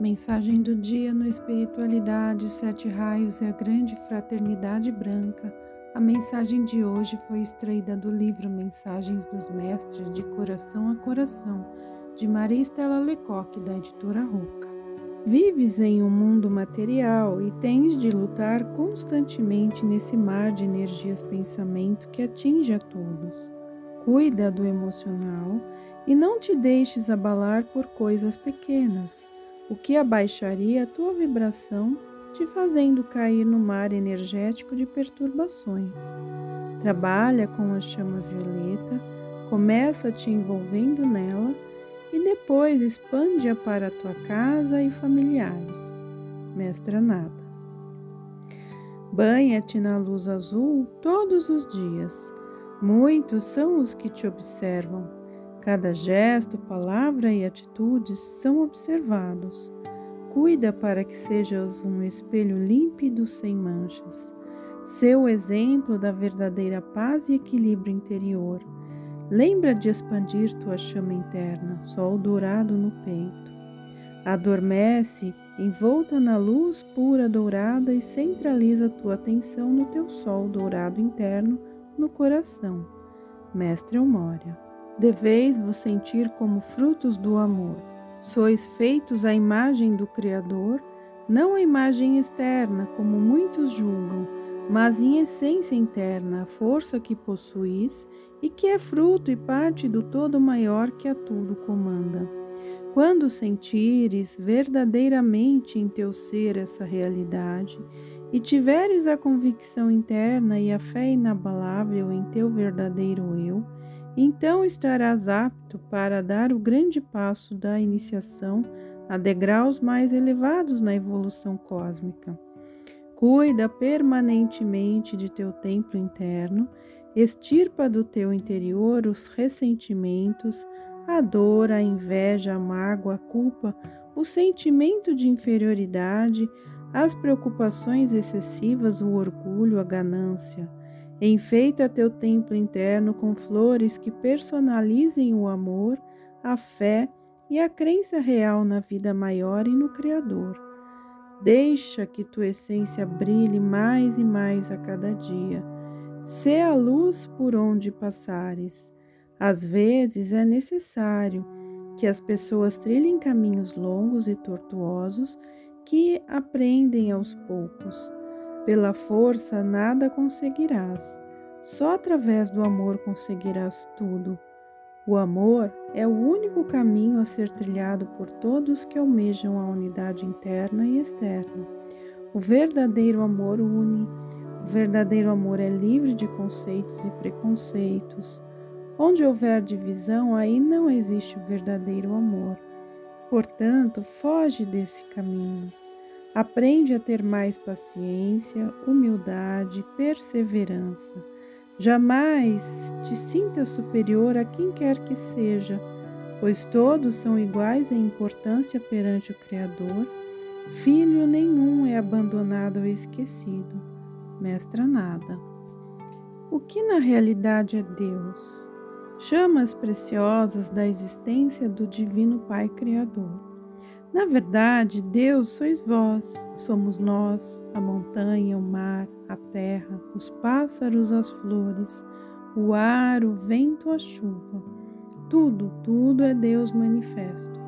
Mensagem do dia no Espiritualidade, Sete Raios e a Grande Fraternidade Branca. A mensagem de hoje foi extraída do livro Mensagens dos Mestres de Coração a Coração, de Maria Estela Lecoque, da editora Roca. Vives em um mundo material e tens de lutar constantemente nesse mar de energias pensamento que atinge a todos. Cuida do emocional e não te deixes abalar por coisas pequenas o que abaixaria a tua vibração, te fazendo cair no mar energético de perturbações. Trabalha com a chama violeta, começa te envolvendo nela e depois expande-a para a tua casa e familiares. Mestra Nada. Banha-te na luz azul todos os dias. Muitos são os que te observam Cada gesto, palavra e atitudes são observados. Cuida para que sejas um espelho límpido sem manchas. Seu exemplo da verdadeira paz e equilíbrio interior. Lembra de expandir tua chama interna, sol dourado no peito. Adormece, envolta na luz pura dourada e centraliza tua atenção no teu sol dourado interno, no coração. Mestre Eumória. Deveis vos sentir como frutos do amor. Sois feitos à imagem do Criador, não à imagem externa, como muitos julgam, mas em essência interna, a força que possuís e que é fruto e parte do todo maior que a tudo comanda. Quando sentires verdadeiramente em teu ser essa realidade e tiveres a convicção interna e a fé inabalável em teu verdadeiro eu, então estarás apto para dar o grande passo da iniciação a degraus mais elevados na evolução cósmica. Cuida permanentemente de teu templo interno, extirpa do teu interior os ressentimentos, a dor, a inveja, a mágoa, a culpa, o sentimento de inferioridade, as preocupações excessivas, o orgulho, a ganância Enfeita teu templo interno com flores que personalizem o amor, a fé e a crença real na vida maior e no Criador. Deixa que tua essência brilhe mais e mais a cada dia. Sê a luz por onde passares. Às vezes é necessário que as pessoas trilhem caminhos longos e tortuosos que aprendem aos poucos. Pela força nada conseguirás. Só através do amor conseguirás tudo. O amor é o único caminho a ser trilhado por todos que almejam a unidade interna e externa. O verdadeiro amor une. O verdadeiro amor é livre de conceitos e preconceitos. Onde houver divisão, aí não existe o verdadeiro amor. Portanto, foge desse caminho. Aprende a ter mais paciência, humildade, perseverança. Jamais te sinta superior a quem quer que seja, pois todos são iguais em importância perante o Criador. Filho nenhum é abandonado ou esquecido. Mestra nada. O que na realidade é Deus? Chamas preciosas da existência do Divino Pai Criador. Na verdade, Deus sois vós, somos nós, a montanha, o mar, a terra, os pássaros, as flores, o ar, o vento, a chuva. Tudo, tudo é Deus manifesto.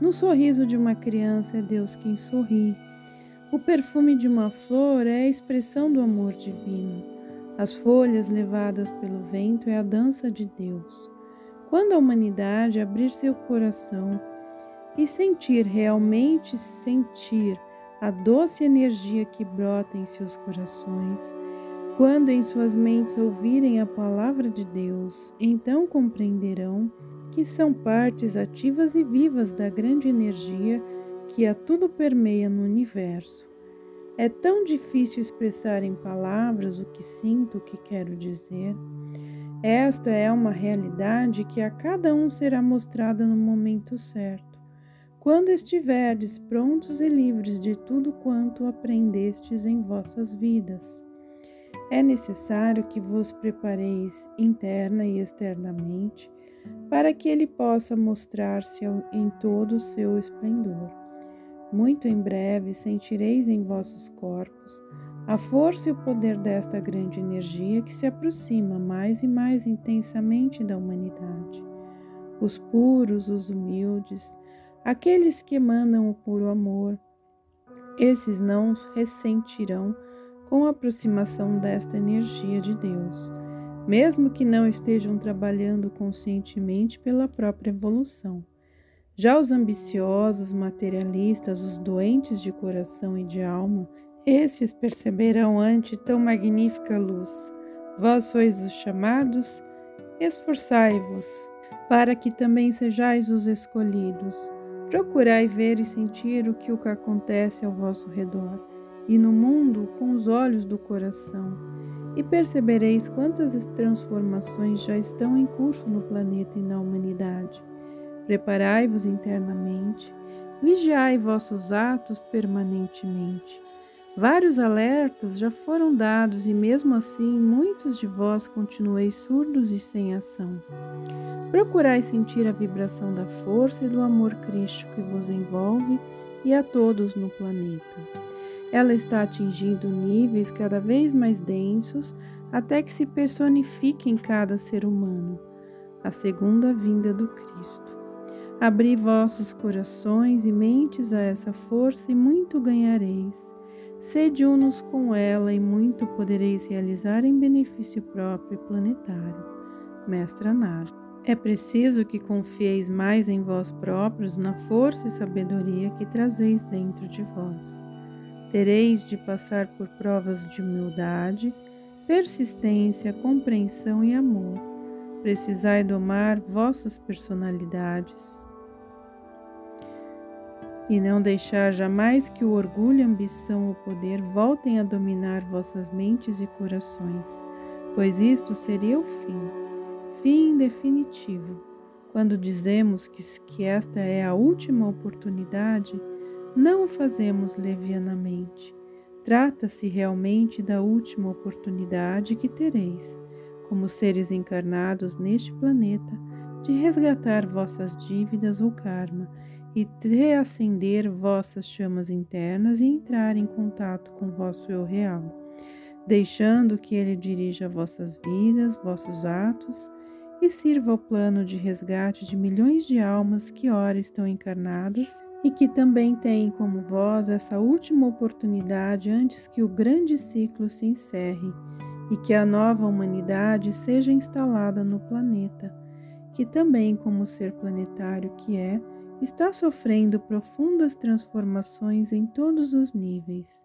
No sorriso de uma criança é Deus quem sorri. O perfume de uma flor é a expressão do amor divino. As folhas levadas pelo vento é a dança de Deus. Quando a humanidade abrir seu coração, e sentir realmente sentir a doce energia que brota em seus corações. Quando em suas mentes ouvirem a palavra de Deus, então compreenderão que são partes ativas e vivas da grande energia que a tudo permeia no universo. É tão difícil expressar em palavras o que sinto, o que quero dizer. Esta é uma realidade que a cada um será mostrada no momento certo quando estiverdes prontos e livres de tudo quanto aprendestes em vossas vidas. É necessário que vos prepareis interna e externamente, para que ele possa mostrar-se em todo o seu esplendor. Muito em breve sentireis em vossos corpos a força e o poder desta grande energia que se aproxima mais e mais intensamente da humanidade. Os puros, os humildes, aqueles que emanam o puro amor, esses não ressentirão com a aproximação desta energia de Deus, mesmo que não estejam trabalhando conscientemente pela própria evolução. Já os ambiciosos, materialistas, os doentes de coração e de alma, esses perceberão ante tão magnífica luz. Vós sois os chamados, esforçai-vos, para que também sejais os escolhidos. Procurai ver e sentir o que o que acontece ao vosso redor, e no mundo com os olhos do coração, e percebereis quantas transformações já estão em curso no planeta e na humanidade. Preparai-vos internamente, vigiai vossos atos permanentemente Vários alertas já foram dados e, mesmo assim, muitos de vós continueis surdos e sem ação. Procurai sentir a vibração da força e do amor crístico que vos envolve e a todos no planeta. Ela está atingindo níveis cada vez mais densos até que se personifique em cada ser humano a segunda vinda do Cristo. Abri vossos corações e mentes a essa força e muito ganhareis. Sede unos com ela e muito podereis realizar em benefício próprio e planetário. Mestra Nara. É preciso que confieis mais em vós próprios na força e sabedoria que trazeis dentro de vós. Tereis de passar por provas de humildade, persistência, compreensão e amor. Precisai domar vossas personalidades, e não deixar jamais que o orgulho, a ambição ou poder voltem a dominar vossas mentes e corações, pois isto seria o fim, fim definitivo. Quando dizemos que, que esta é a última oportunidade, não o fazemos levianamente. Trata-se realmente da última oportunidade que tereis, como seres encarnados neste planeta, de resgatar vossas dívidas ou karma e reacender vossas chamas internas e entrar em contato com vosso eu real, deixando que ele dirija vossas vidas, vossos atos e sirva ao plano de resgate de milhões de almas que ora estão encarnadas e que também têm como vós essa última oportunidade antes que o grande ciclo se encerre e que a nova humanidade seja instalada no planeta, que também, como ser planetário que é, está sofrendo profundas transformações em todos os níveis,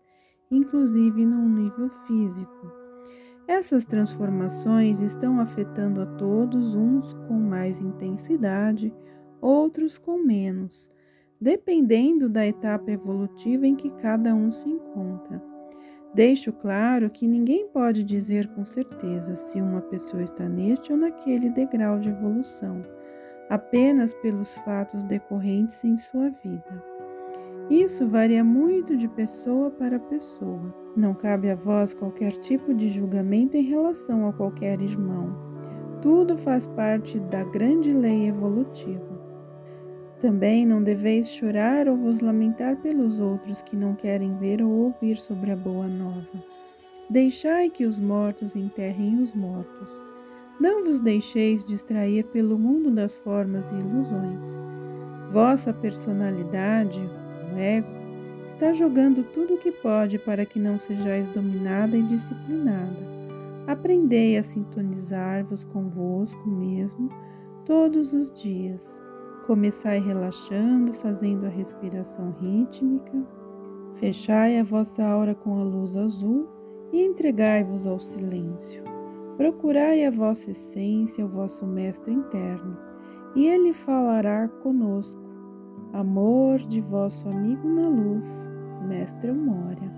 inclusive no nível físico. Essas transformações estão afetando a todos, uns com mais intensidade, outros com menos, dependendo da etapa evolutiva em que cada um se encontra. Deixo claro que ninguém pode dizer com certeza se uma pessoa está neste ou naquele degrau de evolução apenas pelos fatos decorrentes em sua vida. Isso varia muito de pessoa para pessoa. Não cabe a vós qualquer tipo de julgamento em relação a qualquer irmão. Tudo faz parte da grande lei evolutiva. Também não deveis chorar ou vos lamentar pelos outros que não querem ver ou ouvir sobre a boa nova. Deixai que os mortos enterrem os mortos não vos deixeis distrair pelo mundo das formas e ilusões. Vossa personalidade, o ego, está jogando tudo o que pode para que não sejais dominada e disciplinada. Aprendei a sintonizar-vos convosco mesmo todos os dias. Começai relaxando, fazendo a respiração rítmica. Fechai a vossa aura com a luz azul e entregai-vos ao silêncio. Procurai a vossa essência, o vosso mestre interno, e ele falará conosco. Amor de vosso amigo na luz, Mestre Moria.